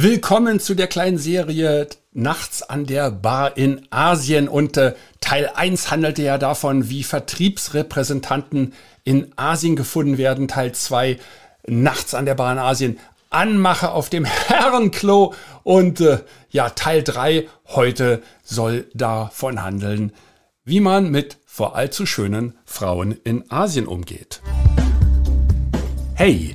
Willkommen zu der kleinen Serie Nachts an der Bar in Asien und äh, Teil 1 handelte ja davon, wie Vertriebsrepräsentanten in Asien gefunden werden. Teil 2 Nachts an der Bar in Asien Anmache auf dem Herrenklo und äh, ja, Teil 3 heute soll davon handeln, wie man mit vor allzu schönen Frauen in Asien umgeht. Hey,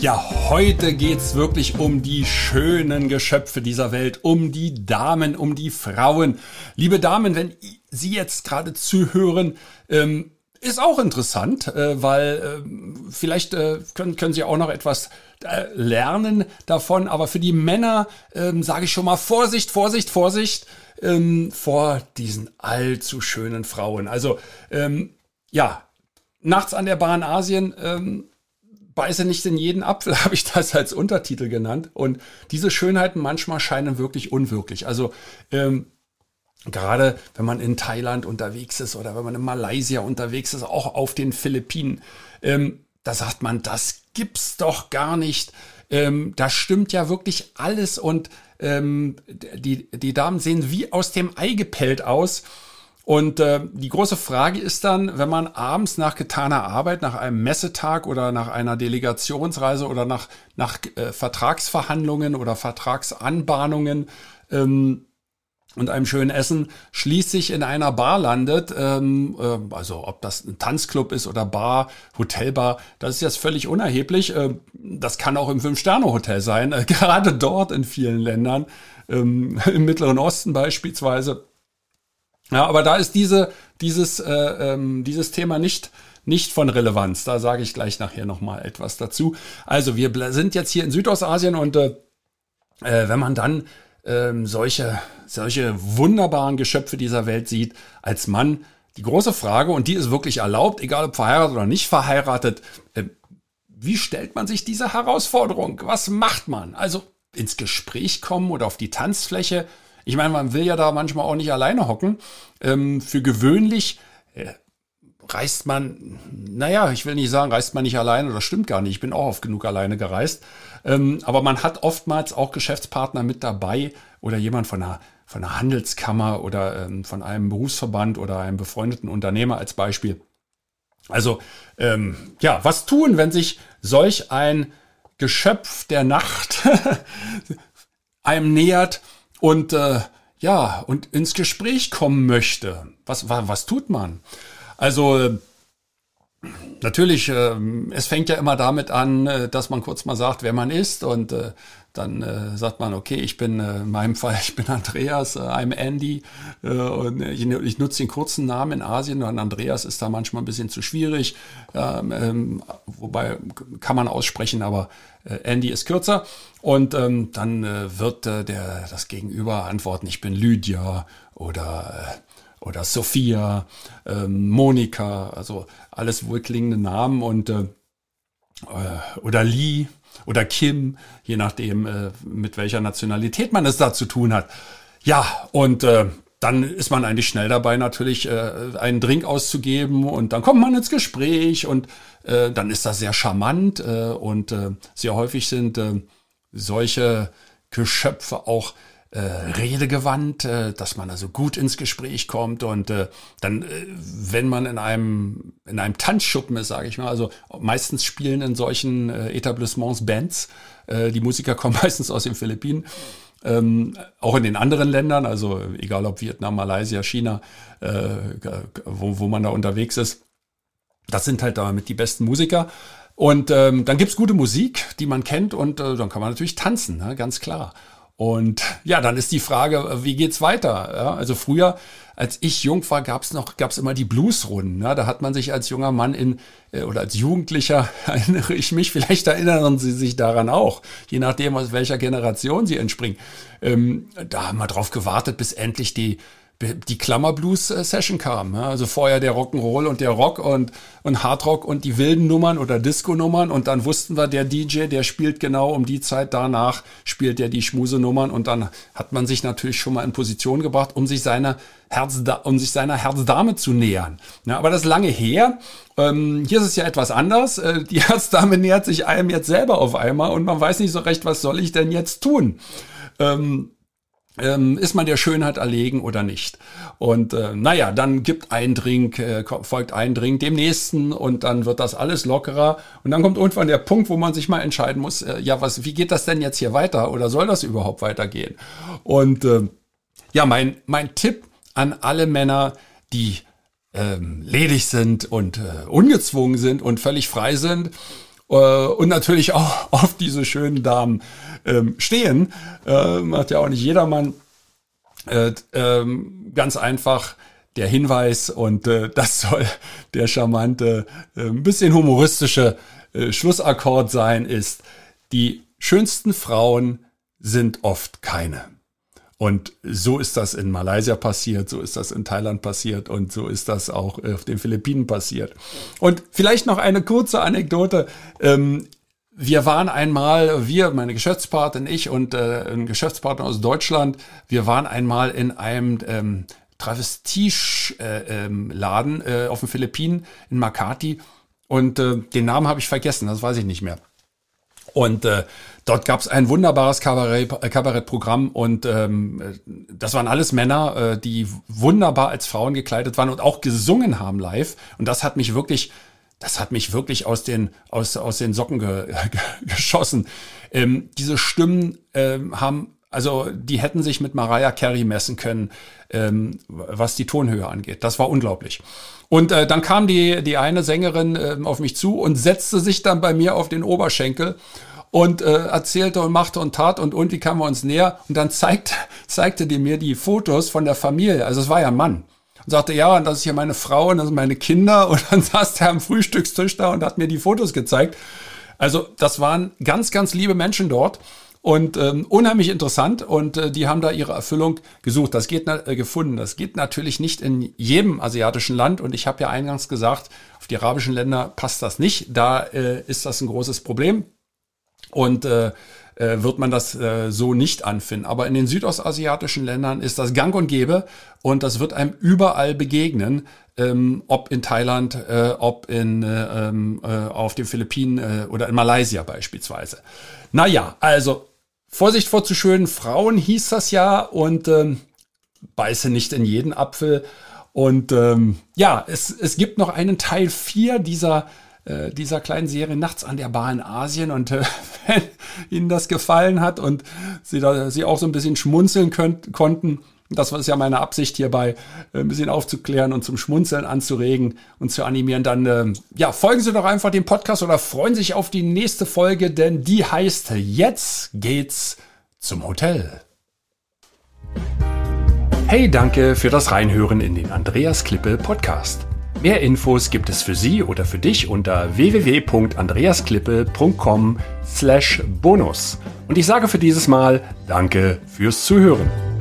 Ja, heute geht's wirklich um die schönen Geschöpfe dieser Welt, um die Damen, um die Frauen. Liebe Damen, wenn Sie jetzt gerade zuhören, ähm, ist auch interessant, äh, weil äh, vielleicht äh, können, können Sie auch noch etwas äh, lernen davon. Aber für die Männer ähm, sage ich schon mal Vorsicht, Vorsicht, Vorsicht ähm, vor diesen allzu schönen Frauen. Also ähm, ja, nachts an der Bahn Asien ähm, beiße nicht in jeden Apfel, habe ich das als Untertitel genannt. Und diese Schönheiten manchmal scheinen wirklich unwirklich. Also ähm, gerade wenn man in Thailand unterwegs ist oder wenn man in Malaysia unterwegs ist, auch auf den Philippinen, ähm, da sagt man, das gibt's doch gar nicht. Ähm, da stimmt ja wirklich alles und ähm, die, die Damen sehen wie aus dem Ei gepellt aus. Und äh, die große Frage ist dann, wenn man abends nach getaner Arbeit, nach einem Messetag oder nach einer Delegationsreise oder nach, nach äh, Vertragsverhandlungen oder Vertragsanbahnungen ähm, und einem schönen Essen schließlich in einer Bar landet, ähm, äh, also ob das ein Tanzclub ist oder Bar, Hotelbar, das ist jetzt völlig unerheblich. Äh, das kann auch im Fünf-Sterne-Hotel sein, äh, gerade dort in vielen Ländern, ähm, im Mittleren Osten beispielsweise ja, aber da ist diese, dieses, äh, ähm, dieses Thema nicht, nicht von Relevanz. Da sage ich gleich nachher nochmal etwas dazu. Also wir sind jetzt hier in Südostasien und äh, äh, wenn man dann ähm, solche, solche wunderbaren Geschöpfe dieser Welt sieht, als Mann, die große Frage, und die ist wirklich erlaubt, egal ob verheiratet oder nicht verheiratet, äh, wie stellt man sich diese Herausforderung? Was macht man? Also ins Gespräch kommen oder auf die Tanzfläche, ich meine, man will ja da manchmal auch nicht alleine hocken. Ähm, für gewöhnlich äh, reist man, naja, ich will nicht sagen, reist man nicht alleine, das stimmt gar nicht. Ich bin auch oft genug alleine gereist. Ähm, aber man hat oftmals auch Geschäftspartner mit dabei oder jemand von einer, von einer Handelskammer oder ähm, von einem Berufsverband oder einem befreundeten Unternehmer als Beispiel. Also, ähm, ja, was tun, wenn sich solch ein Geschöpf der Nacht einem nähert und äh, ja, und ins Gespräch kommen möchte. Was, was, was tut man? Also natürlich, äh, es fängt ja immer damit an, äh, dass man kurz mal sagt, wer man ist und äh, dann äh, sagt man, okay, ich bin äh, in meinem Fall, ich bin Andreas, äh, I'm Andy äh, und ich, ich nutze den kurzen Namen in Asien und Andreas ist da manchmal ein bisschen zu schwierig, ähm, ähm, wobei kann man aussprechen, aber äh, Andy ist kürzer und ähm, dann äh, wird äh, der das Gegenüber antworten, ich bin Lydia oder äh, oder Sophia, ähm, Monika, also alles wohlklingende Namen und äh, äh oder Lee oder Kim, je nachdem, äh, mit welcher Nationalität man es da zu tun hat. Ja, und äh, dann ist man eigentlich schnell dabei, natürlich äh, einen Drink auszugeben und dann kommt man ins Gespräch und äh, dann ist das sehr charmant äh, und äh, sehr häufig sind äh, solche Geschöpfe auch äh, redegewandt, äh, dass man also gut ins Gespräch kommt und äh, dann, äh, wenn man in einem in einem Tanzschuppen ist, sage ich mal, also meistens spielen in solchen äh, Etablissements Bands, äh, die Musiker kommen meistens aus den Philippinen. Ähm, auch in den anderen Ländern, also egal ob Vietnam, Malaysia, China, äh, wo, wo man da unterwegs ist, das sind halt damit die besten Musiker. Und ähm, dann gibt's gute Musik, die man kennt, und äh, dann kann man natürlich tanzen, ne? ganz klar. Und ja, dann ist die Frage, wie geht's weiter? Ja, also früher, als ich jung war, gab's noch, gab's immer die Bluesrunden. Ja, da hat man sich als junger Mann in äh, oder als Jugendlicher erinnere ich mich, vielleicht erinnern Sie sich daran auch, je nachdem aus welcher Generation Sie entspringen. Ähm, da haben wir drauf gewartet, bis endlich die die Klammerblues-Session kam. Also vorher der Rock'n'Roll und der Rock und, und Hardrock und die wilden Nummern oder Disco-Nummern und dann wussten wir, der DJ, der spielt genau um die Zeit danach, spielt der die Schmusenummern und dann hat man sich natürlich schon mal in Position gebracht, um sich seiner Herz, um sich seiner Herzdame zu nähern. Ja, aber das ist lange her. Ähm, hier ist es ja etwas anders. Äh, die Herzdame nähert sich einem jetzt selber auf einmal und man weiß nicht so recht, was soll ich denn jetzt tun? Ähm, ähm, ist man der Schönheit erlegen oder nicht? Und äh, naja, dann gibt ein Drink, äh, folgt ein Drink dem nächsten und dann wird das alles lockerer. Und dann kommt irgendwann der Punkt, wo man sich mal entscheiden muss, äh, ja, was, wie geht das denn jetzt hier weiter oder soll das überhaupt weitergehen? Und äh, ja, mein, mein Tipp an alle Männer, die ähm, ledig sind und äh, ungezwungen sind und völlig frei sind, und natürlich auch auf diese schönen Damen ähm, stehen. Äh, macht ja auch nicht jedermann. Äh, ähm, ganz einfach der Hinweis und äh, das soll der charmante, äh, ein bisschen humoristische äh, Schlussakkord sein, ist, die schönsten Frauen sind oft keine. Und so ist das in Malaysia passiert, so ist das in Thailand passiert und so ist das auch auf den Philippinen passiert. Und vielleicht noch eine kurze Anekdote. Ähm, wir waren einmal, wir, meine Geschäftspartnerin, ich und äh, ein Geschäftspartner aus Deutschland, wir waren einmal in einem ähm, Travestisch-Laden äh, äh, auf den Philippinen in Makati und den Namen habe ich vergessen, das weiß ich nicht mehr. Und äh, dort gab es ein wunderbares Kabarett, äh, Kabarettprogramm und ähm, das waren alles Männer, äh, die wunderbar als Frauen gekleidet waren und auch gesungen haben live. Und das hat mich wirklich, das hat mich wirklich aus den aus aus den Socken ge, ge, geschossen. Ähm, diese Stimmen ähm, haben also die hätten sich mit Mariah Carey messen können, ähm, was die Tonhöhe angeht. Das war unglaublich. Und äh, dann kam die, die eine Sängerin äh, auf mich zu und setzte sich dann bei mir auf den Oberschenkel und äh, erzählte und machte und tat und irgendwie kamen wir uns näher und dann zeigt, zeigte die mir die Fotos von der Familie. Also es war ja ein Mann. Und sagte, ja, und das ist hier meine Frau und das sind meine Kinder. Und dann saß der am Frühstückstisch da und hat mir die Fotos gezeigt. Also das waren ganz, ganz liebe Menschen dort und ähm, unheimlich interessant und äh, die haben da ihre Erfüllung gesucht. Das geht äh, gefunden. Das geht natürlich nicht in jedem asiatischen Land und ich habe ja eingangs gesagt, auf die arabischen Länder passt das nicht. Da äh, ist das ein großes Problem und äh, äh, wird man das äh, so nicht anfinden. Aber in den südostasiatischen Ländern ist das Gang und Gäbe und das wird einem überall begegnen, ähm, ob in Thailand, äh, ob in, äh, ähm, äh, auf den Philippinen äh, oder in Malaysia beispielsweise. Naja, also Vorsicht vor zu schönen Frauen hieß das ja und ähm, beiße nicht in jeden Apfel. Und ähm, ja, es, es gibt noch einen Teil 4 dieser, äh, dieser kleinen Serie Nachts an der Bar in Asien. Und äh, wenn Ihnen das gefallen hat und Sie, da, Sie auch so ein bisschen schmunzeln könnt, konnten, das ist ja meine Absicht hierbei, äh, ein bisschen aufzuklären und zum Schmunzeln anzuregen und zu animieren. Dann äh, ja, folgen Sie doch einfach dem Podcast oder freuen sich auf die nächste Folge, denn die heißt Jetzt geht's zum Hotel. Hey, danke für das Reinhören in den Andreas Klippe Podcast. Mehr Infos gibt es für Sie oder für dich unter www.andreasklippe.com slash bonus. Und ich sage für dieses Mal Danke fürs Zuhören.